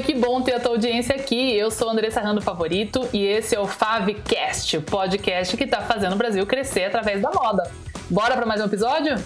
Oi, que bom ter a tua audiência aqui. Eu sou Andressa Rando Favorito e esse é o Favcast, o podcast que está fazendo o Brasil crescer através da moda. Bora para mais um episódio?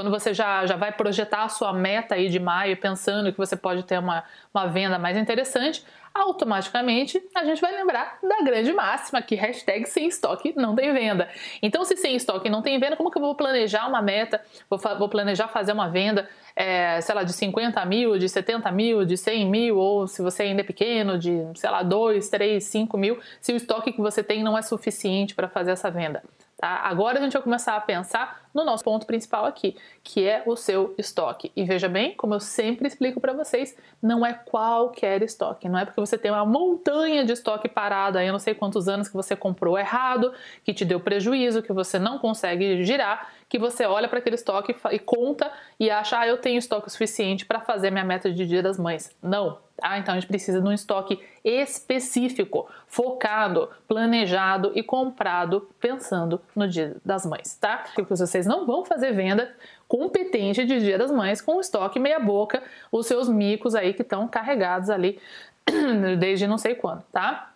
Quando você já, já vai projetar a sua meta aí de maio, pensando que você pode ter uma, uma venda mais interessante, automaticamente a gente vai lembrar da grande máxima que hashtag sem estoque não tem venda. Então, se sem estoque não tem venda, como que eu vou planejar uma meta? Vou, vou planejar fazer uma venda, é, sei lá, de 50 mil, de 70 mil, de 100 mil, ou se você ainda é pequeno, de, sei lá, 2, 3, 5 mil, se o estoque que você tem não é suficiente para fazer essa venda. Tá? Agora a gente vai começar a pensar no nosso ponto principal aqui, que é o seu estoque. E veja bem, como eu sempre explico para vocês, não é qualquer estoque, não é porque você tem uma montanha de estoque parado aí, eu não sei quantos anos que você comprou errado, que te deu prejuízo, que você não consegue girar, que você olha para aquele estoque e conta e acha, ah, eu tenho estoque suficiente para fazer minha meta de Dia das Mães. Não, ah, então a gente precisa de um estoque específico, focado, planejado e comprado pensando no Dia das Mães, tá? Porque vocês não vão fazer venda competente de Dia das Mães com estoque meia boca, os seus micos aí que estão carregados ali desde não sei quando, tá?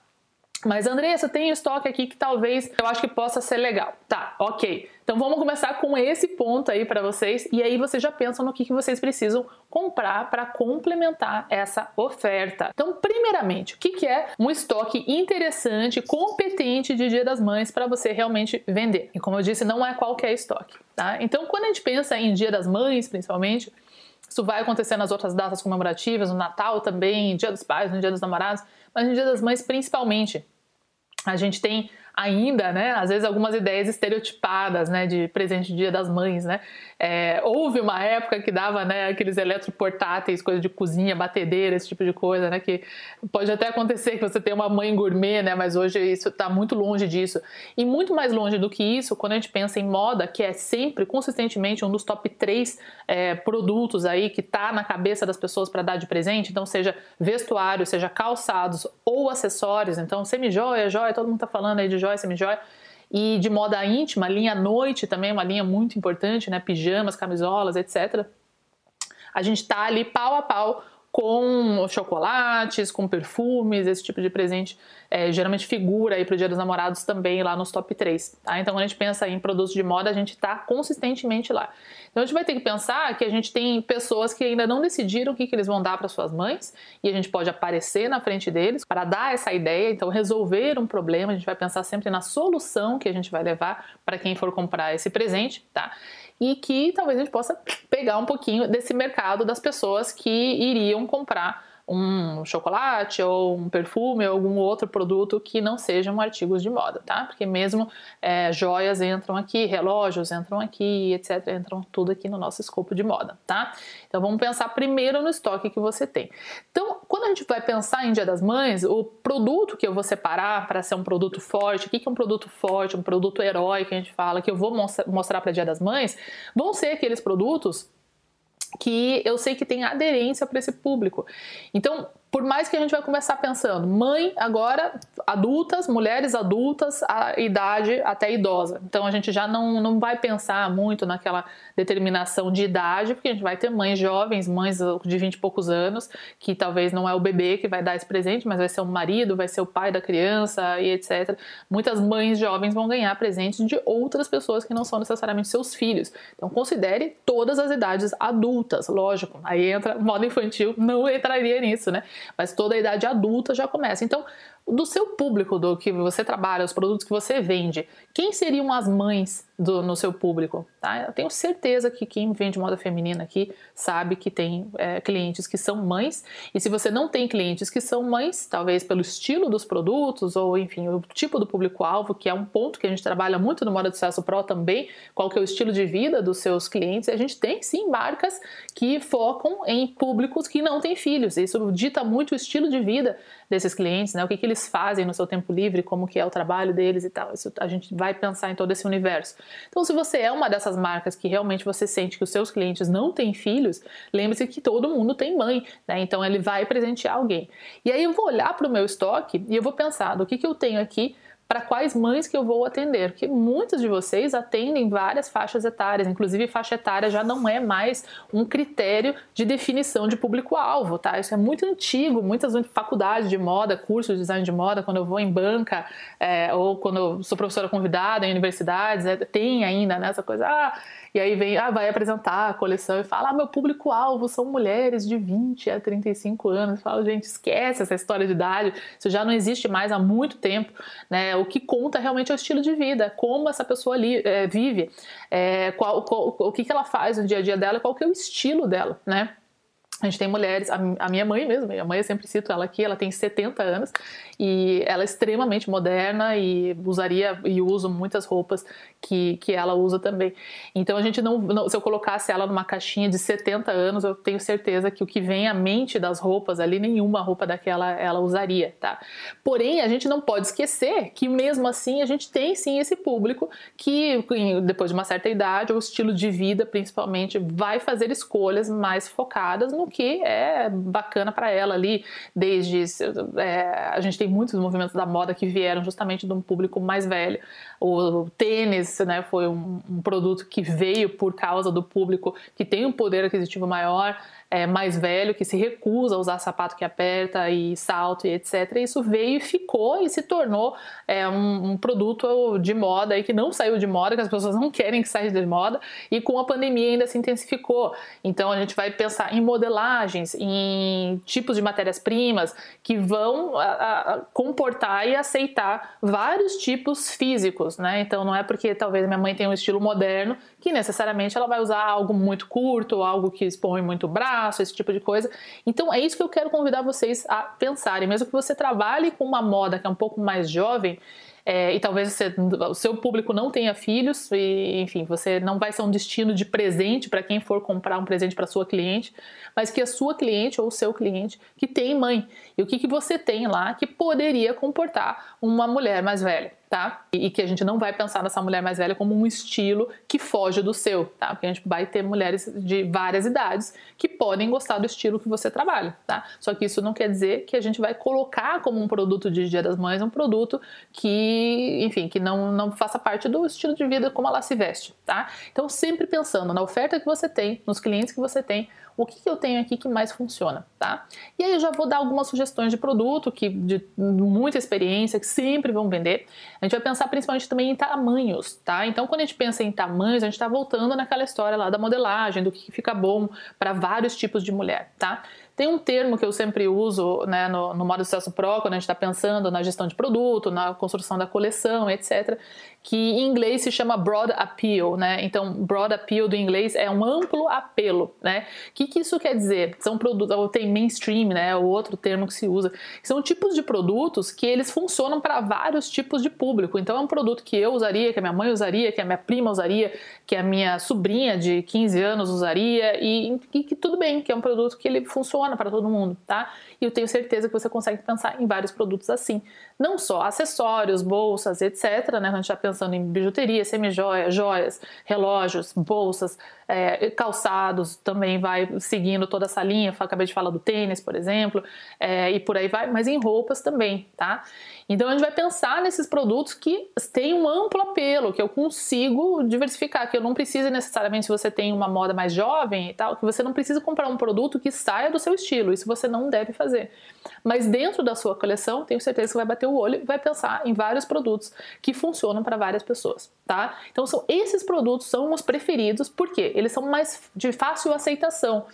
Mas Andressa, tem estoque aqui que talvez eu acho que possa ser legal. Tá, ok. Então vamos começar com esse ponto aí para vocês e aí vocês já pensam no que, que vocês precisam comprar para complementar essa oferta. Então, primeiramente, o que, que é um estoque interessante, competente de Dia das Mães para você realmente vender? E como eu disse, não é qualquer estoque, tá? Então, quando a gente pensa em Dia das Mães, principalmente, isso vai acontecer nas outras datas comemorativas, no Natal também, Dia dos Pais, no Dia dos Namorados, mas no Dia das Mães principalmente a gente tem ainda, né, às vezes algumas ideias estereotipadas, né, de presente de Dia das Mães, né. É, houve uma época que dava, né, aqueles eletroportáteis, coisa de cozinha, batedeira, esse tipo de coisa, né, que pode até acontecer que você tenha uma mãe gourmet, né, mas hoje isso está muito longe disso. E muito mais longe do que isso, quando a gente pensa em moda, que é sempre, consistentemente, um dos top 3 é, produtos aí que está na cabeça das pessoas para dar de presente, então seja vestuário, seja calçados ou acessórios, então semi-joia, joia, todo mundo está falando aí de joia, semi-joia, e de moda íntima, linha noite também, uma linha muito importante, né? Pijamas, camisolas, etc. A gente está ali pau a pau com chocolates, com perfumes, esse tipo de presente é, geralmente figura aí para o Dia dos Namorados também lá nos top 3. Tá? Então, quando a gente pensa em produtos de moda, a gente está consistentemente lá. Então, a gente vai ter que pensar que a gente tem pessoas que ainda não decidiram o que, que eles vão dar para suas mães e a gente pode aparecer na frente deles para dar essa ideia, então resolver um problema. A gente vai pensar sempre na solução que a gente vai levar para quem for comprar esse presente, tá? e que talvez a gente possa pegar um pouquinho desse mercado das pessoas que iriam comprar um chocolate ou um perfume ou algum outro produto que não sejam artigos de moda, tá? Porque mesmo é, joias entram aqui, relógios entram aqui, etc. Entram tudo aqui no nosso escopo de moda, tá? Então vamos pensar primeiro no estoque que você tem. Então, quando a gente vai pensar em Dia das Mães, o produto que eu vou separar para ser um produto forte, o que é um produto forte, um produto herói que a gente fala, que eu vou mostrar para Dia das Mães, vão ser aqueles produtos que eu sei que tem aderência para esse público. Então, por mais que a gente vai começar pensando, mãe agora, adultas, mulheres adultas, a idade até idosa. Então a gente já não, não vai pensar muito naquela determinação de idade, porque a gente vai ter mães jovens, mães de 20 e poucos anos, que talvez não é o bebê que vai dar esse presente, mas vai ser o marido, vai ser o pai da criança e etc. Muitas mães jovens vão ganhar presentes de outras pessoas que não são necessariamente seus filhos. Então considere todas as idades adultas, lógico. Aí entra moda infantil, não entraria nisso, né? Mas toda a idade adulta já começa. Então, do seu público, do que você trabalha, os produtos que você vende, quem seriam as mães do, no seu público? Tá? Eu tenho certeza que quem vende moda feminina aqui sabe que tem é, clientes que são mães, e se você não tem clientes que são mães, talvez pelo estilo dos produtos, ou enfim, o tipo do público-alvo, que é um ponto que a gente trabalha muito no Moda de Sucesso Pro também, qual que é o estilo de vida dos seus clientes, a gente tem sim marcas que focam em públicos que não têm filhos, isso dita muito o estilo de vida desses clientes, né? o que, que eles fazem no seu tempo livre, como que é o trabalho deles e tal, isso a gente vai pensar em todo esse universo. Então, se você é uma dessas marcas que realmente você sente que os seus clientes não têm filhos, lembre-se que todo mundo tem mãe, né? Então, ele vai presentear alguém. E aí eu vou olhar para o meu estoque e eu vou pensar do que, que eu tenho aqui para quais mães que eu vou atender, porque muitas de vocês atendem várias faixas etárias, inclusive faixa etária já não é mais um critério de definição de público-alvo, tá? Isso é muito antigo, muitas faculdades de moda, cursos de design de moda, quando eu vou em banca é, ou quando eu sou professora convidada em universidades, é, tem ainda né, coisa, ah, e aí vem, ah, vai apresentar a coleção e fala, ah, meu público-alvo são mulheres de 20 a 35 anos. Fala, gente, esquece essa história de idade, isso já não existe mais há muito tempo, né? O que conta realmente é o estilo de vida, como essa pessoa ali é, vive, é, qual, qual, o que, que ela faz no dia a dia dela, qual que é o estilo dela, né? A gente tem mulheres, a, minha mãe mesmo, minha mãe eu sempre cito ela aqui, ela tem 70 anos e ela é extremamente moderna e usaria e uso muitas roupas que, que ela usa também. Então a gente não, não, se eu colocasse ela numa caixinha de 70 anos, eu tenho certeza que o que vem à mente das roupas ali, nenhuma roupa daquela ela usaria, tá? Porém, a gente não pode esquecer que mesmo assim a gente tem sim esse público que depois de uma certa idade, ou estilo de vida principalmente, vai fazer escolhas mais focadas no que é bacana para ela ali, desde é, a gente tem muitos movimentos da moda que vieram justamente de um público mais velho. O tênis, né, foi um, um produto que veio por causa do público que tem um poder aquisitivo maior é, mais velho que se recusa a usar sapato que aperta e salto e etc. Isso veio e ficou e se tornou é, um, um, produto de moda que não saiu de moda, que as pessoas não querem que saia de moda e com a pandemia ainda se intensificou. Então a gente vai pensar em modelagens, em tipos de matérias-primas que vão a, a, comportar e aceitar vários tipos físicos, né? Então não é porque talvez minha mãe tenha um estilo moderno que necessariamente ela vai usar algo muito curto, algo que expõe muito braço, esse tipo de coisa. Então é isso que eu quero convidar vocês a pensarem, mesmo que você trabalhe com uma moda que é um pouco mais jovem, é, e talvez você, o seu público não tenha filhos, e enfim, você não vai ser um destino de presente para quem for comprar um presente para sua cliente, mas que a sua cliente ou o seu cliente que tem mãe. E o que, que você tem lá que poderia comportar uma mulher mais velha? Tá? E que a gente não vai pensar nessa mulher mais velha como um estilo que foge do seu, tá? Porque a gente vai ter mulheres de várias idades que podem gostar do estilo que você trabalha, tá? Só que isso não quer dizer que a gente vai colocar como um produto de Dia das Mães um produto que, enfim, que não, não faça parte do estilo de vida como ela se veste, tá? Então, sempre pensando na oferta que você tem, nos clientes que você tem, o que, que eu tenho aqui que mais funciona, tá? E aí eu já vou dar algumas sugestões de produto que de muita experiência que sempre vão vender. A gente vai pensar principalmente também em tamanhos, tá? Então quando a gente pensa em tamanhos, a gente está voltando naquela história lá da modelagem, do que fica bom para vários tipos de mulher, tá? Tem um termo que eu sempre uso né, no, no modo sucesso pro, quando a gente está pensando na gestão de produto, na construção da coleção, etc., que em inglês se chama broad appeal, né? Então, broad appeal do inglês é um amplo apelo, né? O que, que isso quer dizer? São produtos, ou tem mainstream, né? O outro termo que se usa, são tipos de produtos que eles funcionam para vários tipos de público. Então, é um produto que eu usaria, que a minha mãe usaria, que a minha prima usaria, que a minha sobrinha de 15 anos usaria e, e que tudo bem, que é um produto que ele funciona para todo mundo, tá? E eu tenho certeza que você consegue pensar em vários produtos assim. Não só acessórios, bolsas, etc. Né? A gente está pensando em bijuteria, semijoias, joias, relógios, bolsas, é, calçados, também vai seguindo toda essa linha. Acabei de falar do tênis, por exemplo, é, e por aí vai, mas em roupas também, tá? Então a gente vai pensar nesses produtos que têm um amplo apelo, que eu consigo diversificar, que eu não preciso necessariamente, se você tem uma moda mais jovem e tal, que você não precisa comprar um produto que saia do seu estilo, isso você não deve fazer. Mas dentro da sua coleção, tenho certeza que vai bater o olho e vai pensar em vários produtos que funcionam para várias pessoas, tá? Então são esses produtos são os preferidos, porque eles são mais de fácil aceitação.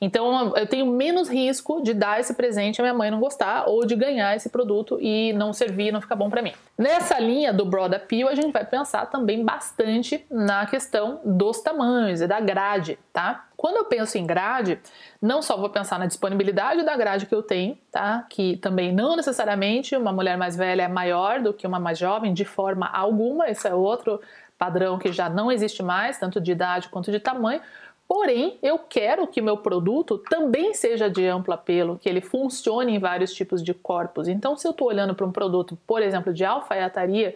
Então eu tenho menos risco de dar esse presente a minha mãe não gostar ou de ganhar esse produto e não servir, não ficar bom para mim. Nessa linha do broad appeal, a gente vai pensar também bastante na questão dos tamanhos e da grade, tá? Quando eu penso em grade, não só vou pensar na disponibilidade da grade que eu tenho, tá? Que também não necessariamente uma mulher mais velha é maior do que uma mais jovem de forma alguma, esse é outro padrão que já não existe mais, tanto de idade quanto de tamanho. Porém, eu quero que meu produto também seja de amplo apelo, que ele funcione em vários tipos de corpos. Então, se eu estou olhando para um produto, por exemplo, de alfaiataria,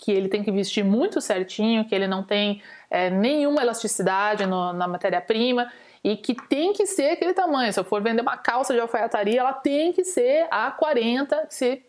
que ele tem que vestir muito certinho, que ele não tem é, nenhuma elasticidade no, na matéria-prima e que tem que ser aquele tamanho. Se eu for vender uma calça de alfaiataria, ela tem que ser a 40, se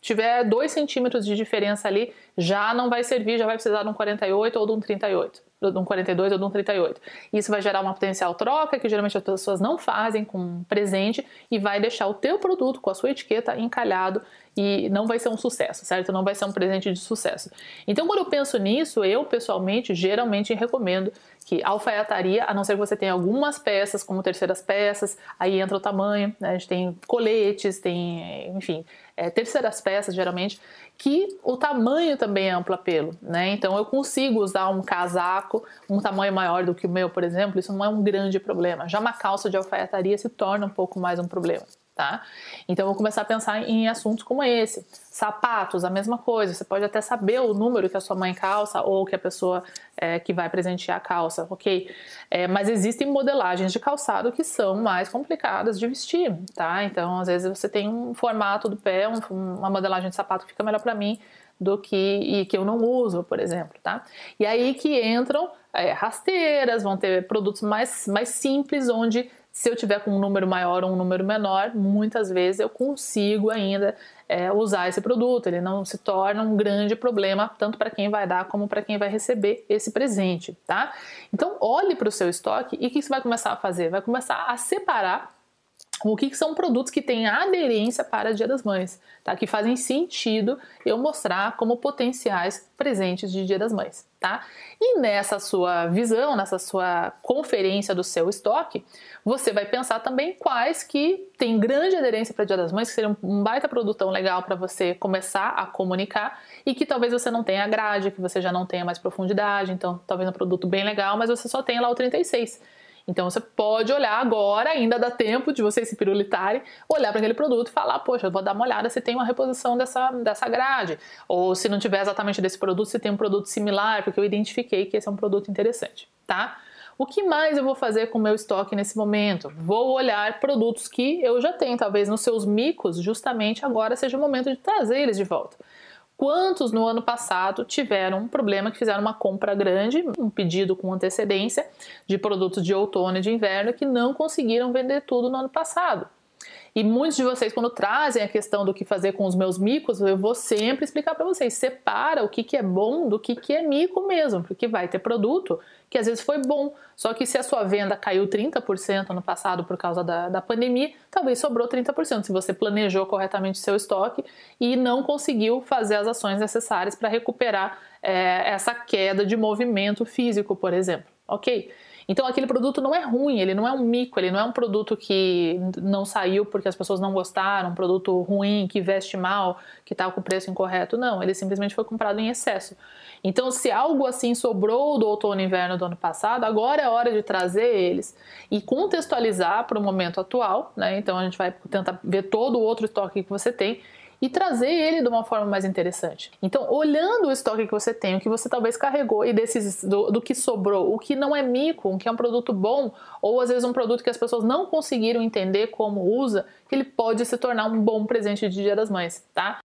tiver 2 centímetros de diferença ali, já não vai servir, já vai precisar de um 48 ou de um 38 de um 42 ou de um 38. Isso vai gerar uma potencial troca que geralmente as pessoas não fazem com um presente e vai deixar o teu produto com a sua etiqueta encalhado e não vai ser um sucesso, certo? Não vai ser um presente de sucesso. Então, quando eu penso nisso, eu pessoalmente geralmente recomendo que alfaiataria, a não ser que você tenha algumas peças como terceiras peças, aí entra o tamanho, né? a gente tem coletes, tem, enfim, é, terceiras peças geralmente, que o tamanho também é amplo apelo, né? Então eu consigo usar um casaco um tamanho maior do que o meu, por exemplo, isso não é um grande problema. Já uma calça de alfaiataria se torna um pouco mais um problema tá? Então vou começar a pensar em assuntos como esse. Sapatos, a mesma coisa. Você pode até saber o número que a sua mãe calça ou que a pessoa é, que vai presentear calça, ok? É, mas existem modelagens de calçado que são mais complicadas de vestir, tá? Então às vezes você tem um formato do pé, um, uma modelagem de sapato que fica melhor para mim do que e que eu não uso, por exemplo, tá? E aí que entram é, rasteiras, vão ter produtos mais, mais simples onde se eu tiver com um número maior ou um número menor, muitas vezes eu consigo ainda é, usar esse produto. Ele não se torna um grande problema tanto para quem vai dar como para quem vai receber esse presente, tá? Então olhe para o seu estoque e o que você vai começar a fazer? Vai começar a separar o que, são produtos que têm aderência para Dia das Mães, tá? Que fazem sentido eu mostrar como potenciais presentes de Dia das Mães, tá? E nessa sua visão, nessa sua conferência do seu estoque, você vai pensar também quais que têm grande aderência para Dia das Mães, que seriam um baita produtão legal para você começar a comunicar e que talvez você não tenha grade, que você já não tenha mais profundidade, então talvez um produto bem legal, mas você só tenha lá o 36 então você pode olhar agora, ainda dá tempo de vocês se pirulitarem, olhar para aquele produto e falar, poxa, vou dar uma olhada se tem uma reposição dessa, dessa grade. Ou se não tiver exatamente desse produto, se tem um produto similar, porque eu identifiquei que esse é um produto interessante, tá? O que mais eu vou fazer com o meu estoque nesse momento? Vou olhar produtos que eu já tenho, talvez nos seus micos, justamente agora seja o momento de trazer eles de volta. Quantos no ano passado tiveram um problema que fizeram uma compra grande, um pedido com antecedência de produtos de outono e de inverno que não conseguiram vender tudo no ano passado? E muitos de vocês, quando trazem a questão do que fazer com os meus micos, eu vou sempre explicar para vocês: separa o que, que é bom do que, que é mico mesmo, porque vai ter produto que às vezes foi bom, só que se a sua venda caiu 30% no passado por causa da, da pandemia, talvez sobrou 30%, se você planejou corretamente seu estoque e não conseguiu fazer as ações necessárias para recuperar é, essa queda de movimento físico, por exemplo, ok? Então aquele produto não é ruim, ele não é um mico, ele não é um produto que não saiu porque as pessoas não gostaram, um produto ruim, que veste mal, que está com o preço incorreto. Não, ele simplesmente foi comprado em excesso. Então, se algo assim sobrou do outono e inverno do ano passado, agora é hora de trazer eles e contextualizar para o momento atual, né? Então a gente vai tentar ver todo o outro estoque que você tem e trazer ele de uma forma mais interessante. Então, olhando o estoque que você tem, o que você talvez carregou e desses do, do, que sobrou, o que não é mico, o que é um produto bom, ou às vezes um produto que as pessoas não conseguiram entender como usa, que ele pode se tornar um bom presente de Dia das Mães, tá?